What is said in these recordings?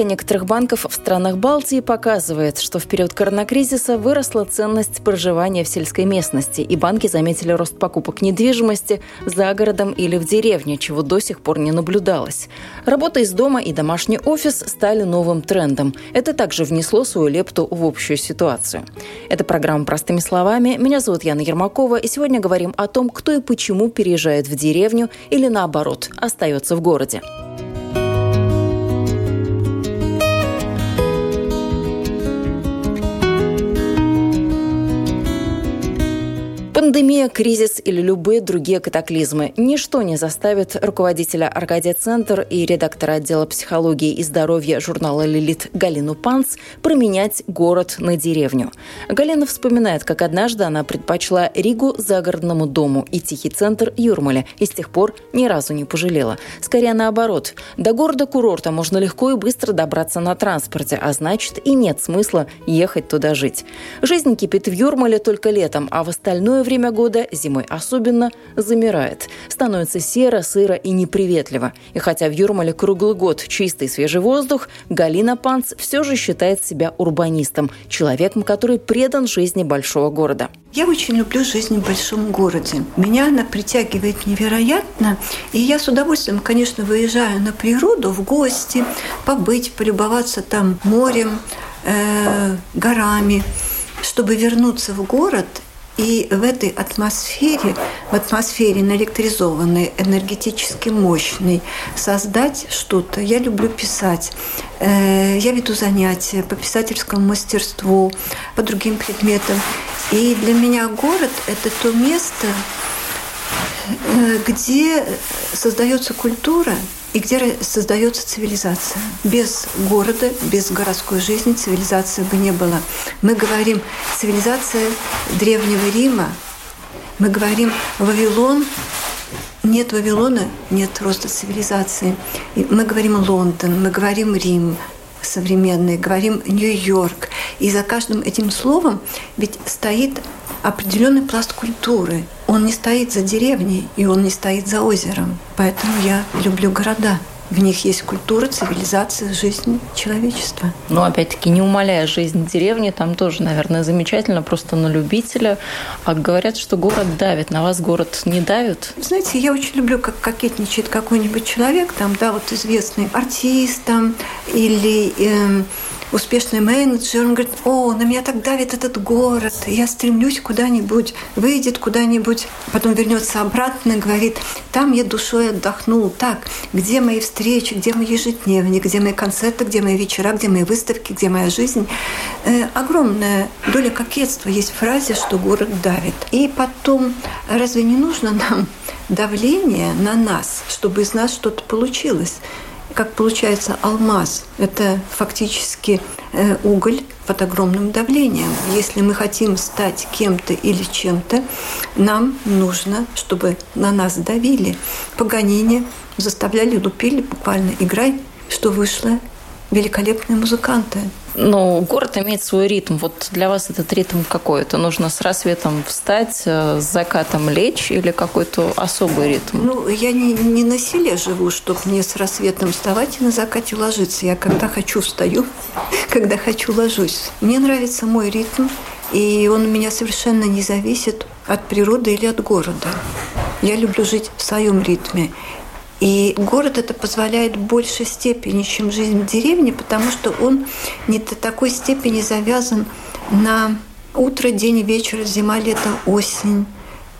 Статистика некоторых банков в странах Балтии показывает, что в период коронакризиса выросла ценность проживания в сельской местности, и банки заметили рост покупок недвижимости за городом или в деревне, чего до сих пор не наблюдалось. Работа из дома и домашний офис стали новым трендом. Это также внесло свою лепту в общую ситуацию. Это программа «Простыми словами». Меня зовут Яна Ермакова, и сегодня говорим о том, кто и почему переезжает в деревню или, наоборот, остается в городе. Пандемия, кризис или любые другие катаклизмы – ничто не заставит руководителя Аркадия Центр и редактора отдела психологии и здоровья журнала «Лилит» Галину Панц променять город на деревню. Галина вспоминает, как однажды она предпочла Ригу загородному дому и тихий центр Юрмаля, и с тех пор ни разу не пожалела. Скорее наоборот. До города-курорта можно легко и быстро добраться на транспорте, а значит и нет смысла ехать туда жить. Жизнь кипит в Юрмале только летом, а в остальное время года, зимой особенно, замирает. Становится серо, сыро и неприветливо. И хотя в Юрмале круглый год чистый свежий воздух, Галина Панц все же считает себя урбанистом, человеком, который предан жизни большого города. Я очень люблю жизнь в большом городе. Меня она притягивает невероятно. И я с удовольствием, конечно, выезжаю на природу в гости, побыть, полюбоваться там морем, э, горами, чтобы вернуться в город и в этой атмосфере, в атмосфере наэлектризованной, энергетически мощной, создать что-то. Я люблю писать. Э, я веду занятия по писательскому мастерству, по другим предметам. И для меня город – это то место, э, где создается культура, и где создается цивилизация. Без города, без городской жизни цивилизации бы не было. Мы говорим цивилизация Древнего Рима, мы говорим Вавилон, нет Вавилона, нет роста цивилизации. И мы говорим Лондон, мы говорим Рим современный, говорим Нью-Йорк. И за каждым этим словом ведь стоит определенный пласт культуры. Он не стоит за деревней, и он не стоит за озером. Поэтому я люблю города. В них есть культура, цивилизация, жизнь человечества. Но опять-таки, не умаляя жизнь деревни, там тоже, наверное, замечательно, просто на любителя. А говорят, что город давит. На вас город не давит? Знаете, я очень люблю, как кокетничает какой-нибудь человек, там, да, вот известный артист там, или э, успешный менеджер, он говорит, о, на меня так давит этот город, я стремлюсь куда-нибудь, выйдет куда-нибудь, потом вернется обратно и говорит, там я душой отдохнул, так, где мои встречи, где мои ежедневник, где мои концерты, где мои вечера, где мои выставки, где моя жизнь. Э, огромная доля кокетства есть в фразе, что город давит. И потом, разве не нужно нам давление на нас, чтобы из нас что-то получилось? Как получается алмаз. Это фактически э, уголь под огромным давлением. Если мы хотим стать кем-то или чем-то, нам нужно, чтобы на нас давили. Паганини заставляли, лупили буквально «играй», что вышло великолепные музыканты. Но город имеет свой ритм. Вот для вас этот ритм какой? Это нужно с рассветом встать, э, с закатом лечь или какой-то особый ритм? Ну, я не, не на селе живу, чтобы мне с рассветом вставать и на закате ложиться. Я когда хочу встаю, когда хочу ложусь. Мне нравится мой ритм, и он у меня совершенно не зависит от природы или от города. Я люблю жить в своем ритме. И город это позволяет в большей степени, чем жизнь в деревне, потому что он не до такой степени завязан на утро, день, вечер, зима, лето, осень.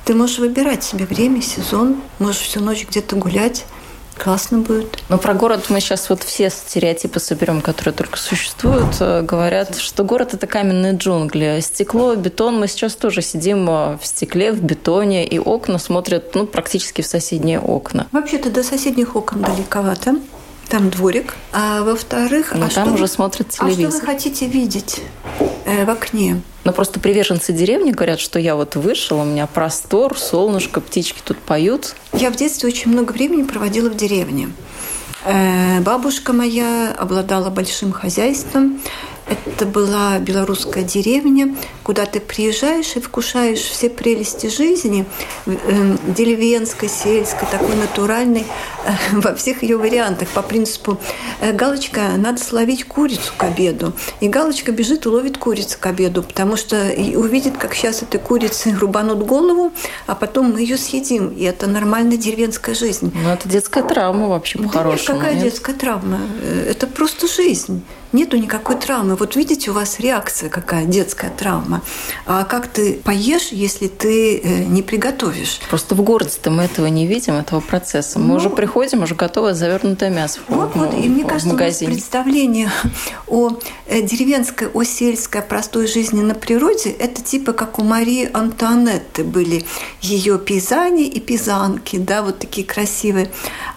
Ты можешь выбирать себе время, сезон, можешь всю ночь где-то гулять – классно будет. Но про город мы сейчас вот все стереотипы соберем, которые только существуют. Э, говорят, что город – это каменные джунгли. Стекло, бетон. Мы сейчас тоже сидим э, в стекле, в бетоне, и окна смотрят ну, практически в соседние окна. Вообще-то до соседних окон далековато. Там дворик. А во-вторых, Но а там что уже вы, смотрят телевизор. А что вы хотите видеть? э, в окне. Но просто приверженцы деревни говорят, что я вот вышел, у меня простор, солнышко, птички тут поют. Я в детстве очень много времени проводила в деревне. Э, бабушка моя обладала большим хозяйством. Это была белорусская деревня, куда ты приезжаешь и вкушаешь все прелести жизни, э, деревенской, сельской, такой натуральной, э, во всех ее вариантах. По принципу э, галочка, надо словить курицу к обеду. И галочка бежит и ловит курицу к обеду, потому что увидит, как сейчас этой курицы рубанут голову, а потом мы ее съедим. И это нормальная деревенская жизнь. Ну, это детская травма вообще по-хорошему. Да, какая нет? детская травма? Это просто жизнь нету никакой травмы. Вот видите, у вас реакция какая, детская травма. А как ты поешь, если ты э, не приготовишь? Просто в городе-то мы этого не видим, этого процесса. Мы ну, уже приходим, уже готовое завернутое мясо вот, в, вот, и мне кажется, магазине. у нас представление о э, деревенской, о сельской, о простой жизни на природе, это типа как у Марии Антуанетты были ее пейзани и пейзанки, да, вот такие красивые.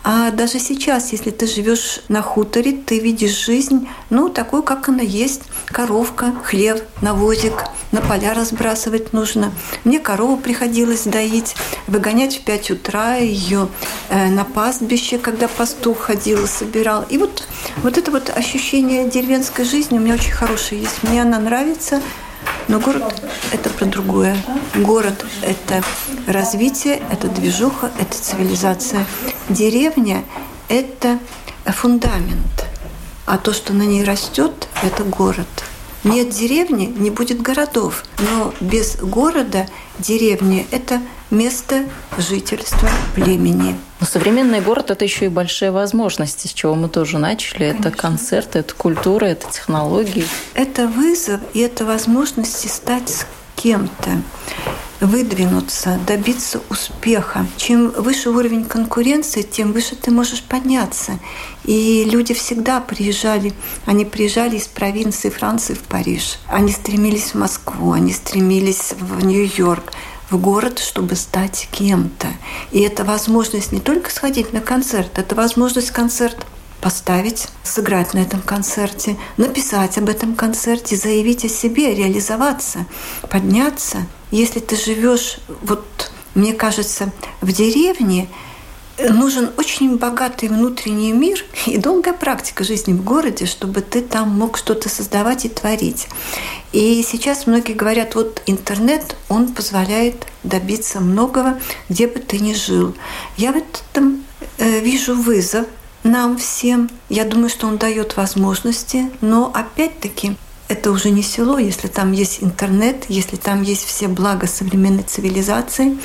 А даже сейчас, если ты живешь на хуторе, ты видишь жизнь, ну, ну, такую, как она есть. Коровка, хлеб, навозик, на поля разбрасывать нужно. Мне корову приходилось доить, выгонять в 5 утра ее э, на пастбище, когда пастух ходил и собирал. И вот, вот это вот ощущение деревенской жизни у меня очень хорошее есть. Мне она нравится. Но город – это про другое. Город – это развитие, это движуха, это цивилизация. Деревня – это фундамент – а то, что на ней растет, это город. Нет деревни, не будет городов. Но без города деревня – это место жительства племени. Но современный город – это еще и большие возможности, с чего мы тоже начали. Конечно. Это концерты, это культура, это технологии. Это вызов и это возможности стать с кем-то выдвинуться, добиться успеха. Чем выше уровень конкуренции, тем выше ты можешь подняться. И люди всегда приезжали, они приезжали из провинции Франции в Париж. Они стремились в Москву, они стремились в Нью-Йорк, в город, чтобы стать кем-то. И это возможность не только сходить на концерт, это возможность концерт поставить, сыграть на этом концерте, написать об этом концерте, заявить о себе, реализоваться, подняться. Если ты живешь, вот мне кажется, в деревне, нужен очень богатый внутренний мир и долгая практика жизни в городе, чтобы ты там мог что-то создавать и творить. И сейчас многие говорят, вот интернет, он позволяет добиться многого, где бы ты ни жил. Я в этом э, вижу вызов нам всем. Я думаю, что он дает возможности, но опять-таки это уже не село, если там есть интернет, если там есть все блага современной цивилизации.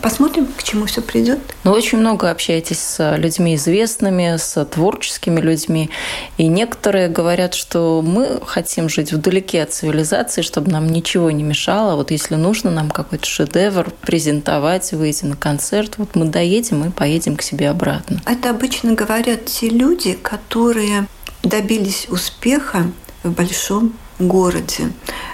Посмотрим, к чему все придет. Но ну, очень много общаетесь с людьми известными, с творческими людьми. И некоторые говорят, что мы хотим жить вдалеке от цивилизации, чтобы нам ничего не мешало. Вот если нужно нам какой-то шедевр презентовать, выйти на концерт, вот мы доедем и поедем к себе обратно. Это обычно говорят те люди, которые добились успеха в большом городе.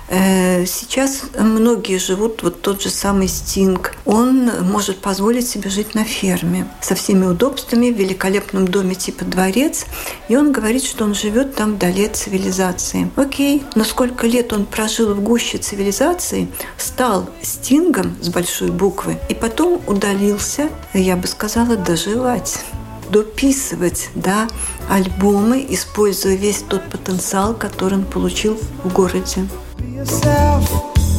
Э, сейчас многие живут, вот тот же самый Стинг, он может позволить себе жить на ферме со всеми удобствами, в великолепном доме типа дворец, и он говорит, что он живет там вдали от цивилизации. Окей, но сколько лет он прожил в гуще цивилизации, стал Стингом с большой буквы, и потом удалился, я бы сказала, доживать дописывать да, альбомы, используя весь тот потенциал, который он получил в городе.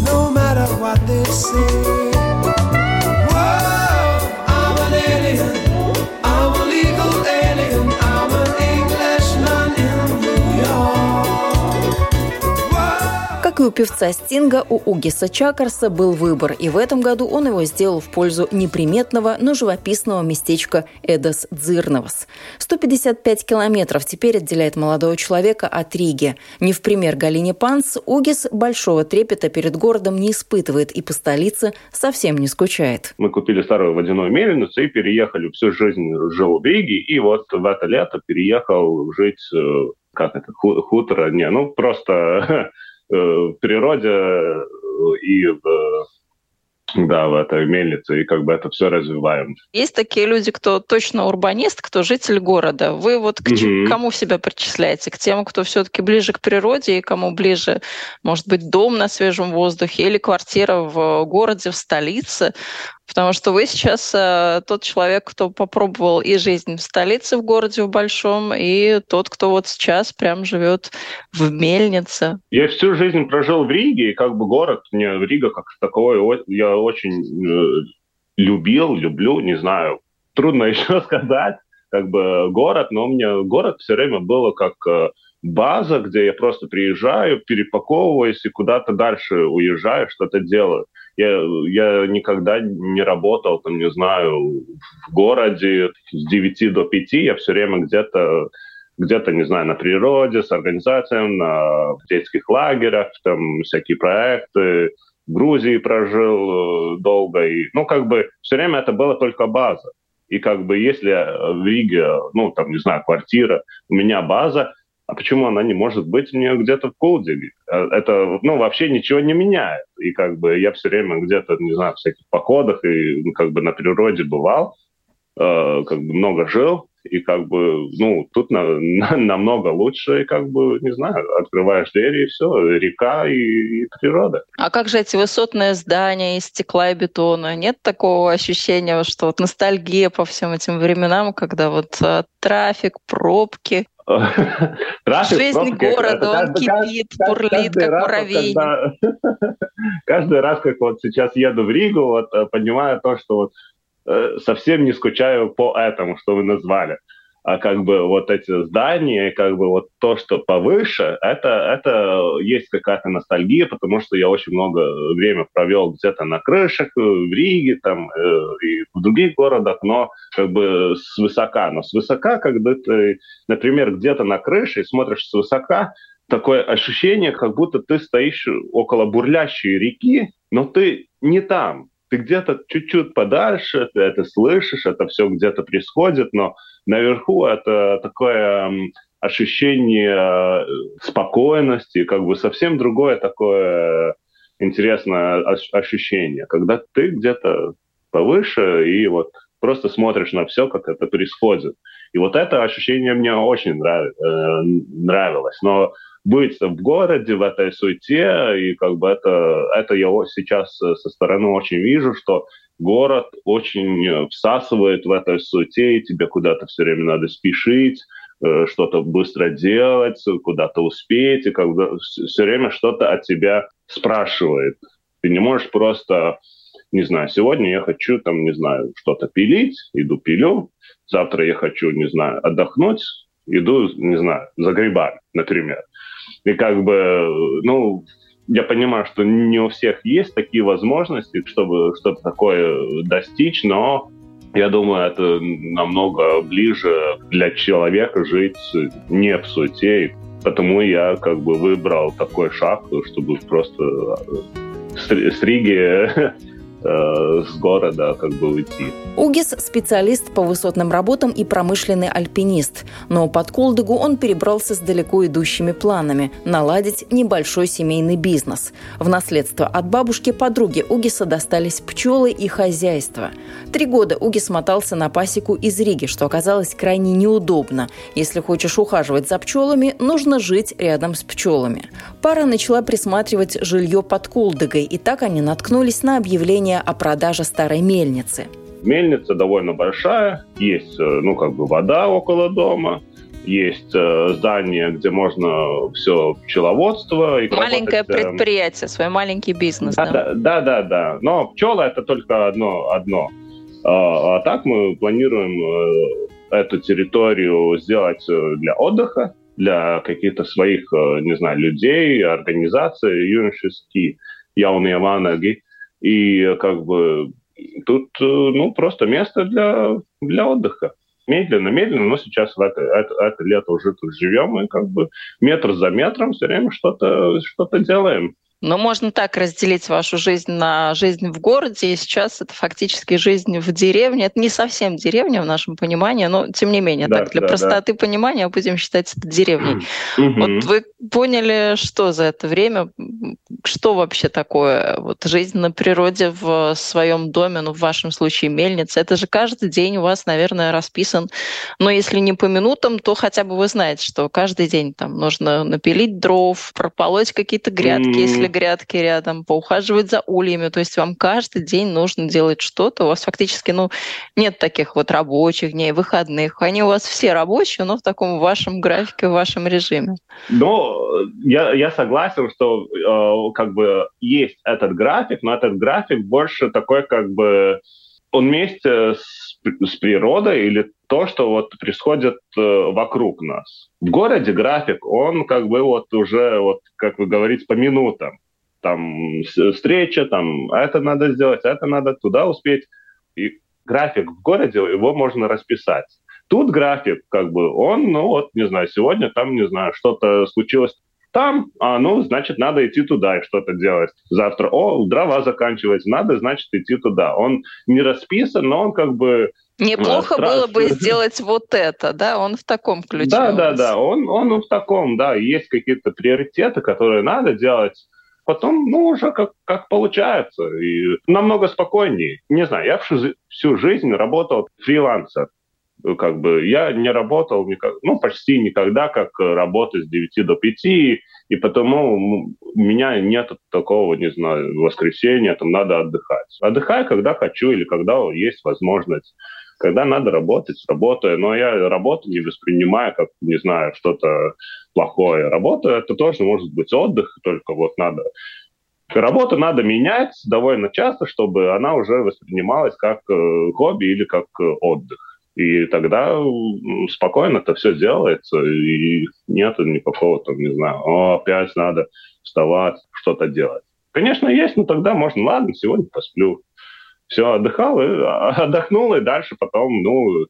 no matter what they say. У певца Стинга, у Угиса Чакарса был выбор, и в этом году он его сделал в пользу неприметного, но живописного местечка Эдос Дзирновас. 155 километров теперь отделяет молодого человека от Риги. Не в пример Галине Панс, Угис большого трепета перед городом не испытывает и по столице совсем не скучает. Мы купили старую водяную мельницу и переехали всю жизнь жил в Риге, и вот в это лето переехал жить э, как это, хутор, не, ну просто в природе э, и в да, в этой мельнице, и как бы это все развиваем. Есть такие люди, кто точно урбанист, кто житель города. Вы вот к mm-hmm. кому себя причисляете? К тем, кто все-таки ближе к природе, и кому ближе, может быть, дом на свежем воздухе или квартира в городе, в столице? Потому что вы сейчас э, тот человек, кто попробовал и жизнь в столице, в городе, в большом, и тот, кто вот сейчас прям живет в мельнице. Я всю жизнь прожил в Риге, и как бы город, мне Рига как такой, я очень э, любил, люблю, не знаю, трудно еще сказать, как бы город, но мне город все время было как э, база, где я просто приезжаю, перепаковываюсь и куда-то дальше уезжаю, что-то делаю. Я, я никогда не работал, там, не знаю, в городе с 9 до 5. Я все время где-то где-то, не знаю, на природе, с организациями, на детских лагерях, там всякие проекты. В Грузии прожил э, долго. И, ну, как бы все время это была только база. И как бы если в Риге, ну, там, не знаю, квартира, у меня база, а почему она не может быть у нее где-то в Колдиге? А это, ну, вообще ничего не меняет. И как бы я все время где-то, не знаю, в всяких походах и ну, как бы на природе бывал, э, как бы много жил, и как бы, ну, тут на, на, намного лучше, и как бы, не знаю, открываешь двери, и все, река и, и природа. А как же эти высотные здания из стекла и бетона? Нет такого ощущения, что вот ностальгия по всем этим временам, когда вот а, трафик, пробки? Трафик, Жизнь пробки, города, он кипит, бурлит, как раз, муравей. Когда, каждый раз, как вот сейчас еду в Ригу, вот э, понимаю то, что вот совсем не скучаю по этому, что вы назвали а как бы вот эти здания, как бы вот то, что повыше, это, это есть какая-то ностальгия, потому что я очень много времени провел где-то на крышах, э, в Риге там, э, и в других городах, но как бы с высока. Но с высока, когда ты, например, где-то на крыше и смотришь с высока, такое ощущение, как будто ты стоишь около бурлящей реки, но ты не там ты где-то чуть-чуть подальше, ты это слышишь, это все где-то происходит, но наверху это такое ощущение э, спокойности, как бы совсем другое такое интересное ощущение, когда ты где-то повыше и вот просто смотришь на все, как это происходит. И вот это ощущение мне очень. Э, нравилось. Но быть в городе, в этой суете, и как бы это, это я сейчас со стороны очень вижу, что город очень всасывает в этой суете, и тебе куда-то все время надо спешить, э, что-то быстро делать, куда-то успеть, и как бы все время что-то от тебя спрашивает. Ты не можешь просто, не знаю, сегодня я хочу там, не знаю, что-то пилить, иду пилю, завтра я хочу, не знаю, отдохнуть, иду, не знаю, за грибами, например. И как бы, ну, я понимаю, что не у всех есть такие возможности, чтобы что-то такое достичь, но я думаю, это намного ближе для человека жить не в суете. Потому я как бы выбрал такой шаг, чтобы просто с Риги Э, с города как бы уйти. Угис – специалист по высотным работам и промышленный альпинист. Но под Колдыгу он перебрался с далеко идущими планами – наладить небольшой семейный бизнес. В наследство от бабушки-подруги Угиса достались пчелы и хозяйство. Три года Угис мотался на пасеку из Риги, что оказалось крайне неудобно. Если хочешь ухаживать за пчелами, нужно жить рядом с пчелами. Пара начала присматривать жилье под Колдыгой, и так они наткнулись на объявление о продаже старой мельницы. Мельница довольно большая, есть, э, ну, как бы вода около дома, есть э, здание, где можно все пчеловодство. И Маленькое работать, э, предприятие, свой маленький бизнес. Да, да, да, да. да. Но пчела это только одно. одно. А, а так мы планируем эту территорию сделать для отдыха, для каких-то своих, э, не знаю, людей, организаций юношеские, яуные ванаги. И как бы тут ну, просто место для, для отдыха. Медленно, медленно, но сейчас в это, это, это лето уже тут живем, и как бы метр за метром все время что-то что делаем. Но можно так разделить вашу жизнь на жизнь в городе, и сейчас это фактически жизнь в деревне. Это не совсем деревня в нашем понимании, но тем не менее, да, так для да, простоты да. понимания будем считать это деревней. Вот вы поняли, что за это время что вообще такое вот жизнь на природе в своем доме, ну, в вашем случае мельница? Это же каждый день у вас, наверное, расписан, но если не по минутам, то хотя бы вы знаете, что каждый день там нужно напилить дров, прополоть какие-то грядки, если грядки рядом, поухаживать за ульями. То есть вам каждый день нужно делать что-то. У вас фактически, ну, нет таких вот рабочих дней, выходных. Они у вас все рабочие, но в таком вашем графике, в вашем режиме. Ну, я, я согласен, что э, как бы есть этот график, но этот график больше такой как бы он вместе с, с природой или то, что вот происходит э, вокруг нас. В городе график, он как бы вот уже, вот как вы говорите, по минутам. Там встреча, там это надо сделать, это надо туда успеть. И график в городе, его можно расписать. Тут график, как бы, он, ну вот, не знаю, сегодня там, не знаю, что-то случилось там, а, ну, значит, надо идти туда и что-то делать. Завтра, о, дрова заканчивается, надо, значит, идти туда. Он не расписан, но он как бы... Неплохо страст... было бы сделать вот это, да? Он в таком ключе. Да, да, да, он, он в таком, да. Есть какие-то приоритеты, которые надо делать потом, ну, уже как, как получается. И намного спокойнее. Не знаю, я всю, всю жизнь работал фрилансер. Ну, как бы я не работал никак, ну, почти никогда, как работать с 9 до 5, и потому у меня нет такого, не знаю, воскресенья, там надо отдыхать. Отдыхаю, когда хочу или когда есть возможность. Когда надо работать, работаю. Но я работу не воспринимаю как, не знаю, что-то плохое. Работа — это тоже может быть отдых, только вот надо Работу надо менять довольно часто, чтобы она уже воспринималась как э, хобби или как э, отдых. И тогда спокойно это все делается, и нет никакого там, не знаю, О, опять надо вставать, что-то делать. Конечно, есть, но тогда можно, ладно, сегодня посплю. Все, отдыхал, и, а, отдохнул, и дальше потом, ну,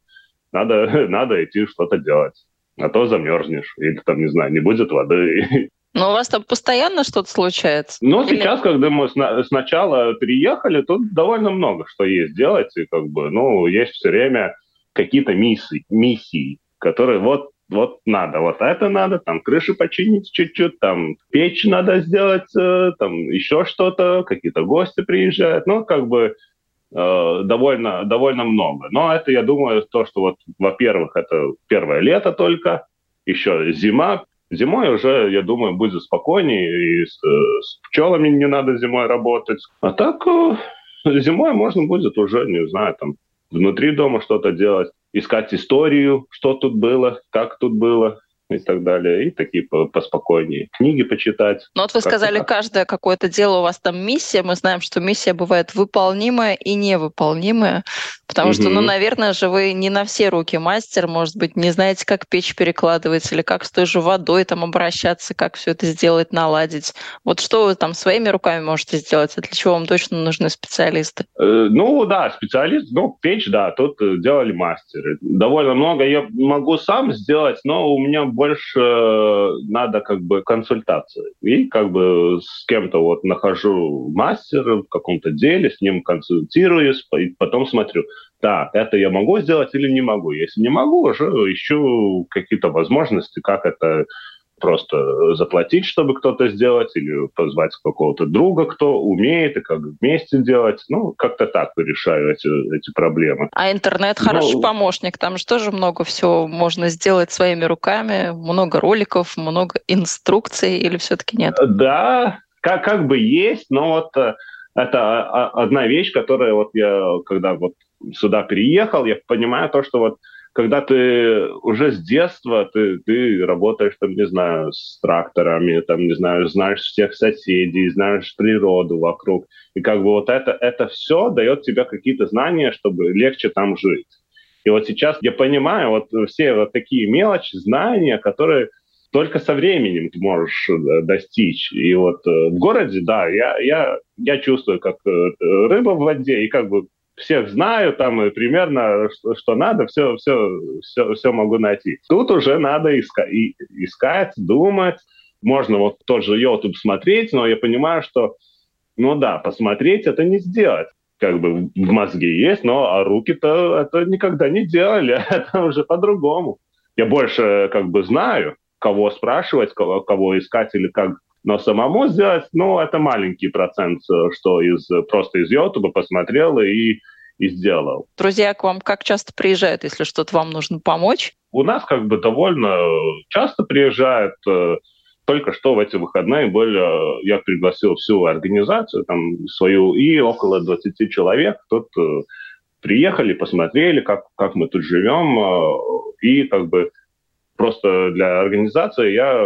надо, надо идти что-то делать. А то замерзнешь, или там, не знаю, не будет воды. Но у вас там постоянно что-то случается? Ну, Или... сейчас, когда мы сна- сначала переехали, тут довольно много что есть делать, и как бы, ну, есть все время какие-то миссии, миссии, которые вот вот надо, вот это надо, там крыши починить чуть-чуть, там печь надо сделать, э, там еще что-то, какие-то гости приезжают, ну, как бы э, довольно, довольно много. Но это, я думаю, то, что вот, во-первых, это первое лето только, еще зима, Зимой уже, я думаю, будет спокойнее, и с, э, с пчелами не надо зимой работать. А так э, зимой можно будет уже, не знаю, там внутри дома что-то делать, искать историю, что тут было, как тут было, и так далее, и такие поспокойнее. Книги почитать. Ну вот вы сказали, каждое какое-то дело у вас там миссия. Мы знаем, что миссия бывает выполнимая и невыполнимая, потому угу. что, ну, наверное же, вы не на все руки мастер, может быть, не знаете, как печь перекладывать или как с той же водой там обращаться, как все это сделать, наладить. Вот что вы там своими руками можете сделать, а для чего вам точно нужны специалисты? Э, ну да, специалист, ну печь, да, тут э, делали мастеры. Довольно много я могу сам сделать, но у меня больше э, надо как бы консультации. И как бы с кем-то вот нахожу мастера в каком-то деле, с ним консультируюсь, и потом смотрю, так, это я могу сделать или не могу. Если не могу, уже ищу какие-то возможности, как это просто заплатить, чтобы кто-то сделать, или позвать какого-то друга, кто умеет, и как вместе делать. Ну, как-то так решаю эти, эти проблемы. А интернет хороший Но... помощник. Там же тоже много всего можно сделать своими руками. Много роликов, много инструкций, или все-таки нет? Да, как, как бы есть, но вот э, это одна вещь, которая вот я, когда вот сюда переехал, я понимаю то, что вот когда ты уже с детства, ты, ты работаешь, там, не знаю, с тракторами, там, не знаю, знаешь всех соседей, знаешь природу вокруг. И как бы вот это, это все дает тебе какие-то знания, чтобы легче там жить. И вот сейчас я понимаю вот все вот такие мелочи, знания, которые только со временем ты можешь э, достичь. И вот э, в городе, да, я, я, я чувствую, как э, рыба в воде, и как бы всех знаю, там и примерно что, что надо, все, все, все, все могу найти. Тут уже надо иска- и, искать, думать. Можно вот тот же YouTube смотреть, но я понимаю, что, ну да, посмотреть это не сделать. Как бы в мозге есть, но а руки-то это никогда не делали, это уже по-другому. Я больше как бы знаю, кого спрашивать, кого, кого искать или как Но самому сделать, ну, это маленький процент, что из просто из YouTube посмотрел и и сделал. Друзья к вам как часто приезжают, если что-то вам нужно помочь? У нас как бы довольно часто приезжают. Э, только что в эти выходные были, э, я пригласил всю организацию, там, свою, и около 20 человек. Тут э, приехали, посмотрели, как, как мы тут живем, и как бы просто для организации я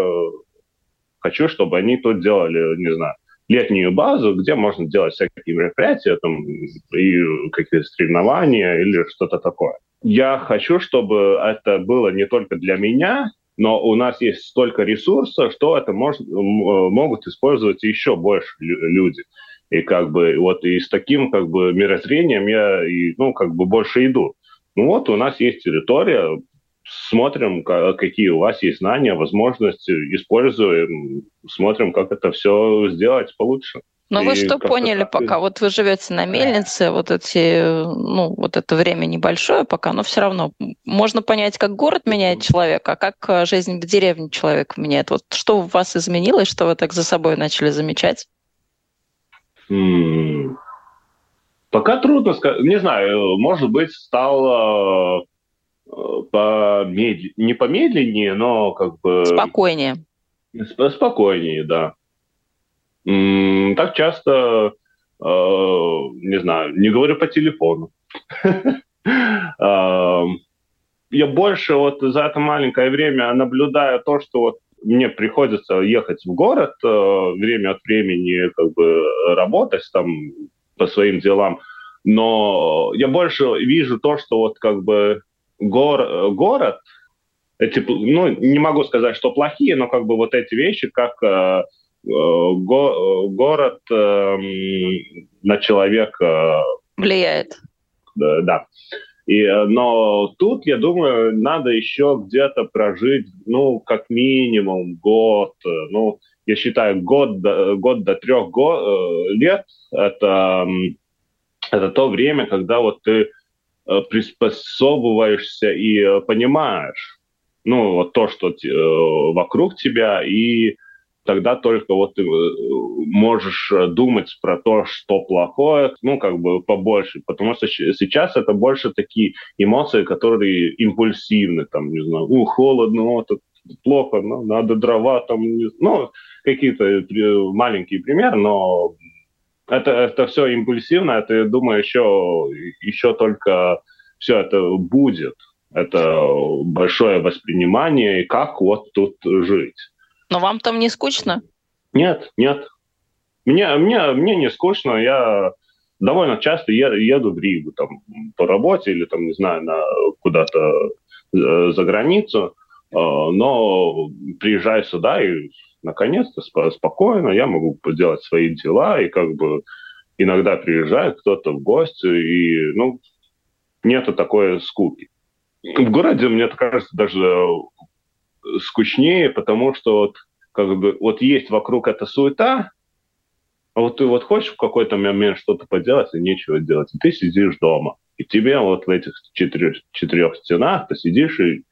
хочу, чтобы они тут делали, не знаю, летнюю базу, где можно делать всякие мероприятия, там, и какие-то соревнования или что-то такое. Я хочу, чтобы это было не только для меня, но у нас есть столько ресурсов, что это может, могут использовать еще больше люди. И как бы вот и с таким как бы мирозрением я и, ну, как бы больше иду. Ну вот у нас есть территория, смотрим, какие у вас есть знания, возможности, используем, смотрим, как это все сделать получше. Но и вы что поняли пока? Вот вы живете на мельнице, вот эти, ну, вот это время небольшое пока, но все равно можно понять, как город меняет человека, а как э, жизнь в деревне человека меняет. Вот что у вас изменилось, что вы так за собой начали замечать? Пока трудно сказать. Не знаю, может быть, стало помедленнее, не помедленнее, но как бы... Спокойнее. Спокойнее, да. Так часто, э, не знаю, не говорю по телефону. Я больше вот за это маленькое время наблюдаю то, что вот мне приходится ехать в город э, время от времени, как бы работать там по своим делам, но я больше вижу то, что вот как бы гор, город, эти, ну, не могу сказать, что плохие, но как бы вот эти вещи, как э, э го, город э, на человека... Влияет. Да. да. И, э, но тут, я думаю, надо еще где-то прожить, ну, как минимум год. Ну, я считаю, год до, год до трех го, лет это, это то время, когда вот ты Э, приспособываешься и э, понимаешь, ну, вот то, что э, вокруг тебя, и тогда только вот ты можешь думать про то, что плохое, ну, как бы побольше, потому что сейчас это больше такие эмоции, которые импульсивны, там, не знаю, у, холодно, вот, плохо, ну, надо дрова, там, ну, какие-то маленькие примеры, но это, это все импульсивно, это, я думаю, еще, еще только все это будет. Это большое воспринимание, и как вот тут жить. Но вам там не скучно? Нет, нет. Мне, мне, мне не скучно. Я довольно часто еду, еду в Ригу там, по работе или, там, не знаю, на, куда-то э, за границу. Э, но приезжаю сюда и наконец-то спокойно я могу делать свои дела, и как бы иногда приезжает кто-то в гости, и, ну, нету такой скуки. В городе, мне кажется, даже скучнее, потому что вот, как бы, вот есть вокруг эта суета, а вот ты вот хочешь в какой-то момент что-то поделать, и нечего делать, и ты сидишь дома. И тебе вот в этих четырех, четырех стенах ты сидишь и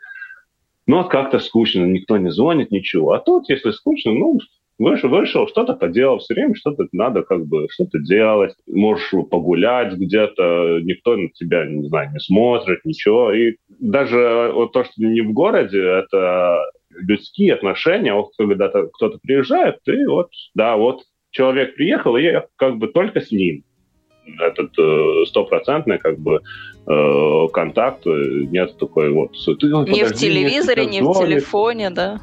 ну, вот как-то скучно, никто не звонит, ничего. А тут, если скучно, ну, вышел, вышел, что-то поделал, все время что-то надо как бы что-то делать. Можешь погулять где-то, никто на тебя, не знаю, не смотрит, ничего. И даже вот то, что не в городе, это людские отношения, вот когда кто-то приезжает, ты вот, да, вот человек приехал, и я как бы только с ним этот э, стопроцентный как бы э, контакт, э, нет такой вот... Ты, не в телевизоре, не в телефоне, да?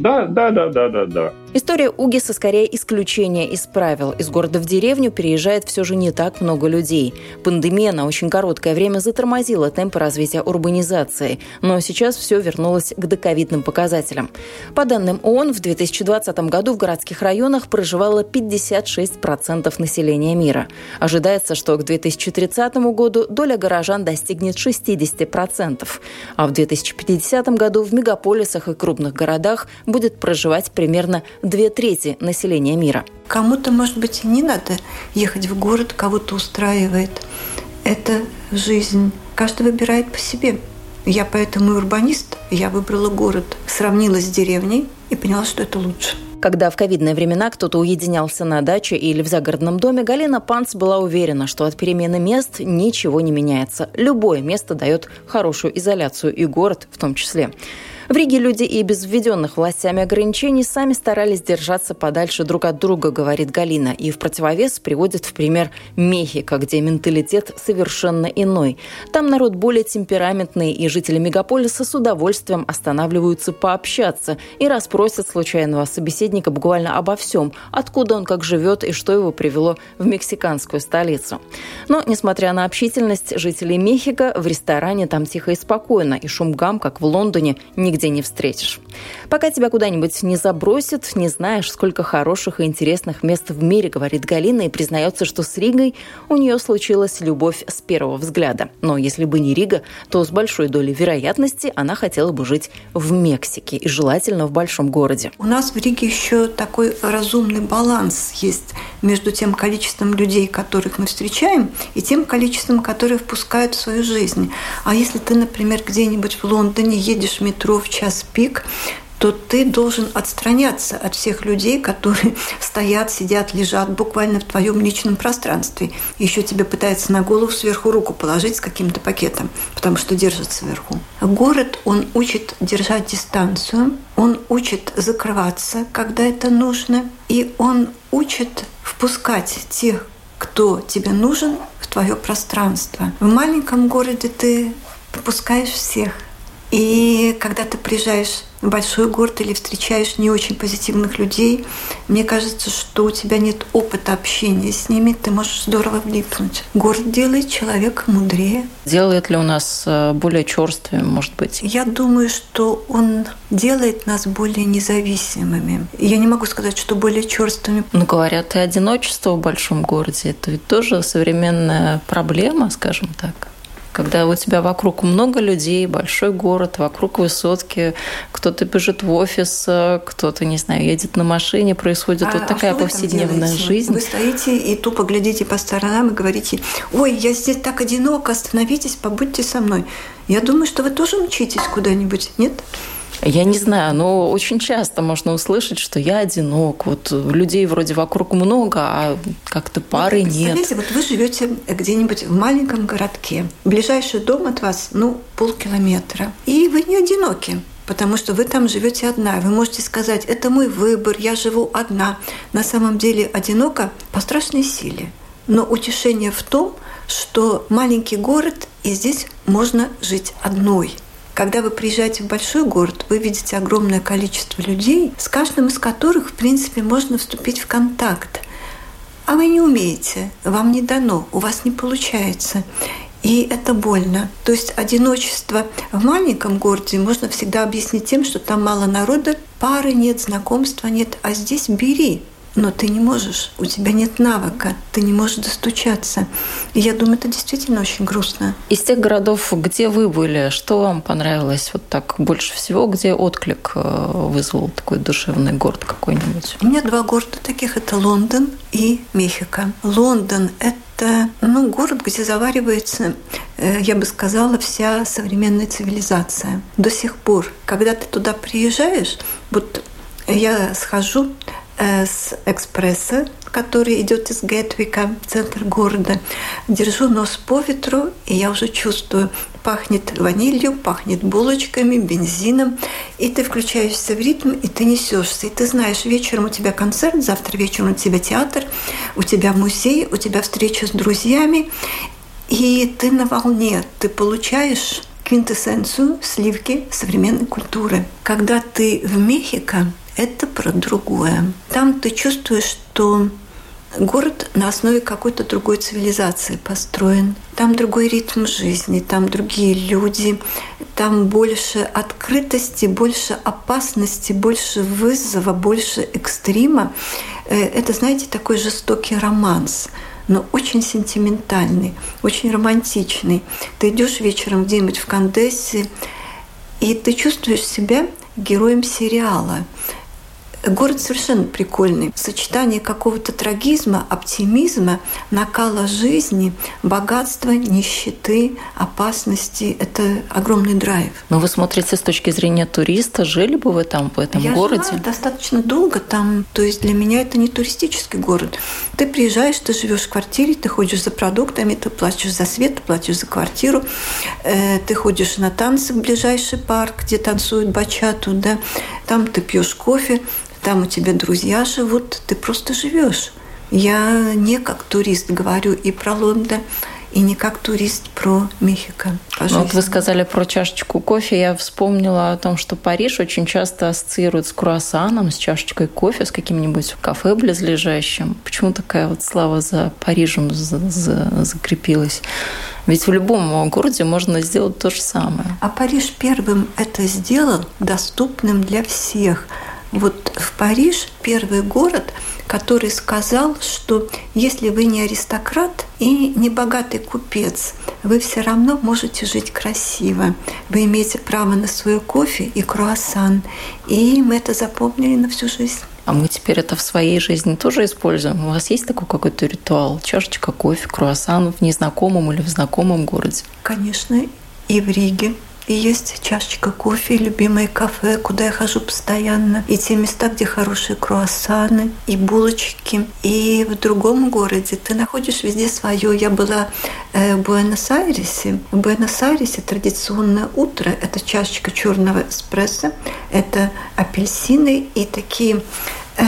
Да, да, да, да, да, да. История Угиса скорее исключение из правил. Из города в деревню переезжает все же не так много людей. Пандемия на очень короткое время затормозила темпы развития урбанизации, но сейчас все вернулось к доковидным показателям. По данным ООН, в 2020 году в городских районах проживало 56% населения мира. Ожидается, что к 2030 году доля горожан достигнет 60%, а в 2050 году в мегаполисах и крупных городах будет проживать примерно две трети населения мира. Кому-то, может быть, не надо ехать в город, кого-то устраивает. Это жизнь. Каждый выбирает по себе. Я поэтому урбанист. Я выбрала город, сравнила с деревней и поняла, что это лучше. Когда в ковидные времена кто-то уединялся на даче или в загородном доме, Галина Панц была уверена, что от перемены мест ничего не меняется. Любое место дает хорошую изоляцию, и город в том числе. В Риге люди и без введенных властями ограничений сами старались держаться подальше друг от друга, говорит Галина, и в противовес приводит в пример Мехико, где менталитет совершенно иной. Там народ более темпераментный, и жители мегаполиса с удовольствием останавливаются пообщаться и расспросят случайного собеседника буквально обо всем, откуда он как живет и что его привело в мексиканскую столицу. Но, несмотря на общительность жителей Мехико, в ресторане там тихо и спокойно, и шум гам, как в Лондоне, не нигде не встретишь. Пока тебя куда-нибудь не забросит, не знаешь, сколько хороших и интересных мест в мире, говорит Галина и признается, что с Ригой у нее случилась любовь с первого взгляда. Но если бы не Рига, то с большой долей вероятности она хотела бы жить в Мексике и желательно в большом городе. У нас в Риге еще такой разумный баланс есть между тем количеством людей, которых мы встречаем, и тем количеством, которые впускают в свою жизнь. А если ты, например, где-нибудь в Лондоне едешь в метро в час пик, то ты должен отстраняться от всех людей, которые стоят, сидят, лежат буквально в твоем личном пространстве. Еще тебе пытаются на голову сверху руку положить с каким-то пакетом, потому что держат сверху. Город, он учит держать дистанцию, он учит закрываться, когда это нужно, и он учит впускать тех, кто тебе нужен, в твое пространство. В маленьком городе ты пропускаешь всех – и когда ты приезжаешь в большой город или встречаешь не очень позитивных людей, мне кажется, что у тебя нет опыта общения с ними, ты можешь здорово влипнуть. Город делает человека мудрее. Делает ли у нас э, более черствыми, может быть? Я думаю, что он делает нас более независимыми. Я не могу сказать, что более черствыми. Ну, говорят, и одиночество в большом городе – это ведь тоже современная проблема, скажем так когда у тебя вокруг много людей, большой город, вокруг высотки, кто-то бежит в офис, кто-то, не знаю, едет на машине, происходит а, вот такая а повседневная жизнь. Вы стоите и тупо глядите по сторонам и говорите, ой, я здесь так одиноко, остановитесь, побудьте со мной. Я думаю, что вы тоже мчитесь куда-нибудь, нет? Я не знаю, но очень часто можно услышать, что я одинок. Вот людей вроде вокруг много, а как-то пары вот, нет. вот вы живете где-нибудь в маленьком городке. Ближайший дом от вас, ну, полкилометра. И вы не одиноки потому что вы там живете одна. Вы можете сказать, это мой выбор, я живу одна. На самом деле одиноко по страшной силе. Но утешение в том, что маленький город, и здесь можно жить одной – когда вы приезжаете в большой город, вы видите огромное количество людей, с каждым из которых, в принципе, можно вступить в контакт. А вы не умеете, вам не дано, у вас не получается. И это больно. То есть одиночество в маленьком городе можно всегда объяснить тем, что там мало народа, пары нет, знакомства нет, а здесь бери но ты не можешь, у тебя нет навыка, ты не можешь достучаться. И я думаю, это действительно очень грустно. Из тех городов, где вы были, что вам понравилось вот так больше всего, где отклик э, вызвал такой душевный город какой-нибудь? У меня два города таких, это Лондон и Мехико. Лондон – это ну, город, где заваривается, э, я бы сказала, вся современная цивилизация. До сих пор, когда ты туда приезжаешь, вот я схожу с экспресса, который идет из Гетвика, центр города. Держу нос по ветру, и я уже чувствую, пахнет ванилью, пахнет булочками, бензином, и ты включаешься в ритм, и ты несешься. И ты знаешь, вечером у тебя концерт, завтра вечером у тебя театр, у тебя музей, у тебя встреча с друзьями, и ты на волне, ты получаешь квинтэссенцию сливки современной культуры. Когда ты в Мехико, это про другое. Там ты чувствуешь, что город на основе какой-то другой цивилизации построен. Там другой ритм жизни, там другие люди, там больше открытости, больше опасности, больше вызова, больше экстрима. Э, это, знаете, такой жестокий романс но очень сентиментальный, очень романтичный. Ты идешь вечером где-нибудь в Кандессе, и ты чувствуешь себя героем сериала. Город совершенно прикольный. Сочетание какого-то трагизма, оптимизма, накала жизни, богатства, нищеты, опасности – это огромный драйв. Но вы смотрите с точки зрения туриста, жили бы вы там, в этом Я городе? Я достаточно долго там. То есть для меня это не туристический город. Ты приезжаешь, ты живешь в квартире, ты ходишь за продуктами, ты платишь за свет, ты платишь за квартиру, э, ты ходишь на танцы в ближайший парк, где танцуют бачату, да, там ты пьешь кофе, там у тебя друзья живут, ты просто живешь. Я не как турист говорю и про Лондон, и не как турист про Мехико. Ну, вот вы сказали про чашечку кофе. Я вспомнила о том, что Париж очень часто ассоциируют с круассаном, с чашечкой кофе, с каким-нибудь кафе близлежащим. Почему такая вот слава за Парижем за, за, закрепилась? Ведь в любом городе можно сделать то же самое. А Париж первым это сделал доступным для всех – вот в Париж первый город, который сказал, что если вы не аристократ и не богатый купец, вы все равно можете жить красиво. Вы имеете право на свой кофе и круассан. И мы это запомнили на всю жизнь. А мы теперь это в своей жизни тоже используем. У вас есть такой какой-то ритуал? Чашечка кофе, круассан в незнакомом или в знакомом городе? Конечно, и в Риге, и есть чашечка кофе, любимое кафе, куда я хожу постоянно. И те места, где хорошие круассаны, и булочки. И в другом городе ты находишь везде свое. Я была э, в Буэнос-Айресе. В Буэнос-Айресе традиционное утро – это чашечка черного эспрессо, это апельсины и такие э,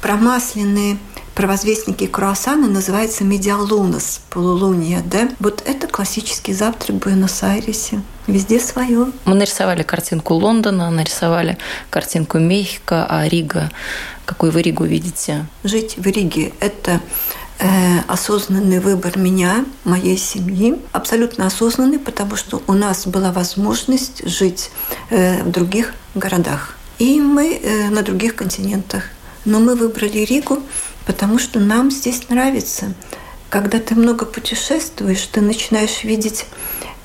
промасленные провозвестники круассана называется медиалунас, полулуние, да? Вот это классический завтрак в Буэнос-Айресе. Везде свое. Мы нарисовали картинку Лондона, нарисовали картинку Мехико, а Рига, какой вы Ригу видите? Жить в Риге – это э, осознанный выбор меня, моей семьи, абсолютно осознанный, потому что у нас была возможность жить э, в других городах. И мы э, на других континентах. Но мы выбрали Ригу, потому что нам здесь нравится. Когда ты много путешествуешь, ты начинаешь видеть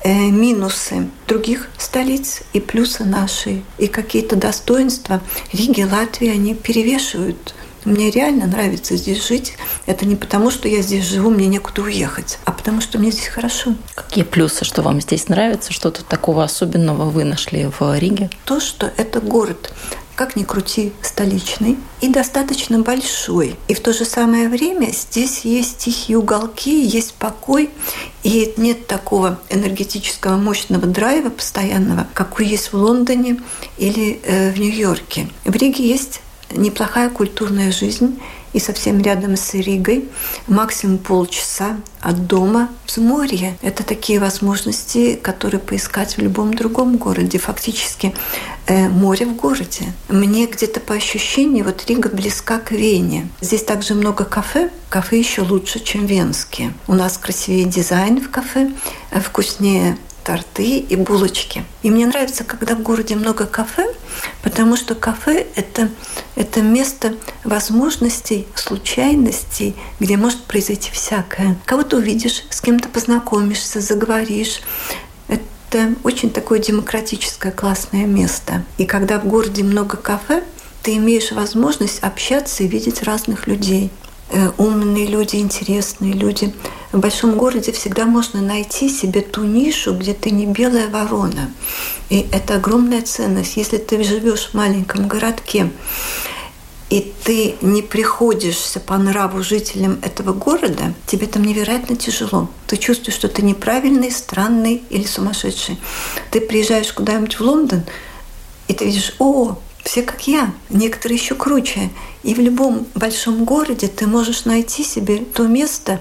минусы других столиц и плюсы нашей. И какие-то достоинства Риги, Латвии, они перевешивают. Мне реально нравится здесь жить. Это не потому, что я здесь живу, мне некуда уехать, а потому что мне здесь хорошо. Какие плюсы, что вам здесь нравится? Что-то такого особенного вы нашли в Риге? То, что это город как ни крути, столичный и достаточно большой. И в то же самое время здесь есть тихие уголки, есть покой, и нет такого энергетического мощного драйва постоянного, какой есть в Лондоне или э, в Нью-Йорке. В Риге есть неплохая культурная жизнь, и совсем рядом с Ригой, максимум полчаса от дома в море. Это такие возможности, которые поискать в любом другом городе. Фактически э, море в городе. Мне где-то по ощущению вот Рига близка к Вене. Здесь также много кафе. Кафе еще лучше, чем венские. У нас красивее дизайн в кафе, э, вкуснее торты и булочки. И мне нравится, когда в городе много кафе, потому что кафе это, – это место возможностей, случайностей, где может произойти всякое. Кого-то увидишь, с кем-то познакомишься, заговоришь. Это очень такое демократическое, классное место. И когда в городе много кафе, ты имеешь возможность общаться и видеть разных людей. Э, умные люди, интересные люди. В большом городе всегда можно найти себе ту нишу, где ты не белая ворона. И это огромная ценность. Если ты живешь в маленьком городке, и ты не приходишься по нраву жителям этого города, тебе там невероятно тяжело. Ты чувствуешь, что ты неправильный, странный или сумасшедший. Ты приезжаешь куда-нибудь в Лондон, и ты видишь, о, все как я, некоторые еще круче. И в любом большом городе ты можешь найти себе то место,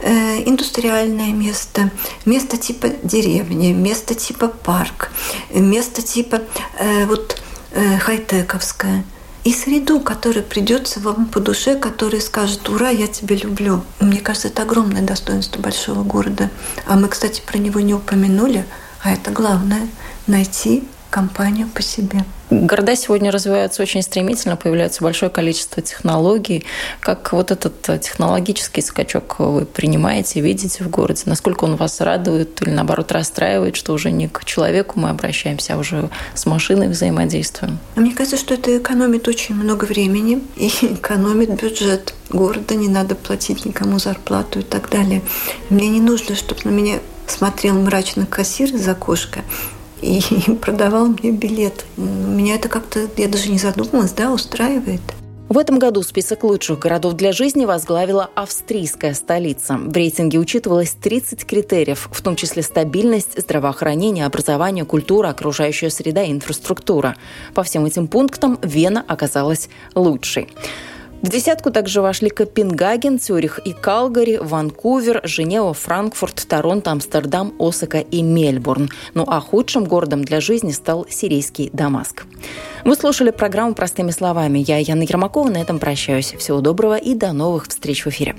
э, индустриальное место, место типа деревни, место типа парк, место типа э, вот э, хай-тековское. И среду, которая придется вам по душе, которая скажет «Ура, я тебя люблю». Мне кажется, это огромное достоинство большого города. А мы, кстати, про него не упомянули, а это главное – найти компанию по себе. Города сегодня развиваются очень стремительно, появляется большое количество технологий. Как вот этот технологический скачок вы принимаете, видите в городе? Насколько он вас радует или, наоборот, расстраивает, что уже не к человеку мы обращаемся, а уже с машиной взаимодействуем? Мне кажется, что это экономит очень много времени и экономит бюджет города, не надо платить никому зарплату и так далее. Мне не нужно, чтобы на меня смотрел мрачный кассир из окошка, и продавал мне билет. Меня это как-то, я даже не задумалась, да, устраивает. В этом году список лучших городов для жизни возглавила австрийская столица. В рейтинге учитывалось 30 критериев, в том числе стабильность, здравоохранение, образование, культура, окружающая среда и инфраструктура. По всем этим пунктам Вена оказалась лучшей. В десятку также вошли Копенгаген, Цюрих и Калгари, Ванкувер, Женева, Франкфурт, Торонто, Амстердам, Осака и Мельбурн. Ну а худшим городом для жизни стал сирийский Дамаск. Вы слушали программу «Простыми словами». Я, Яна Ермакова, на этом прощаюсь. Всего доброго и до новых встреч в эфире.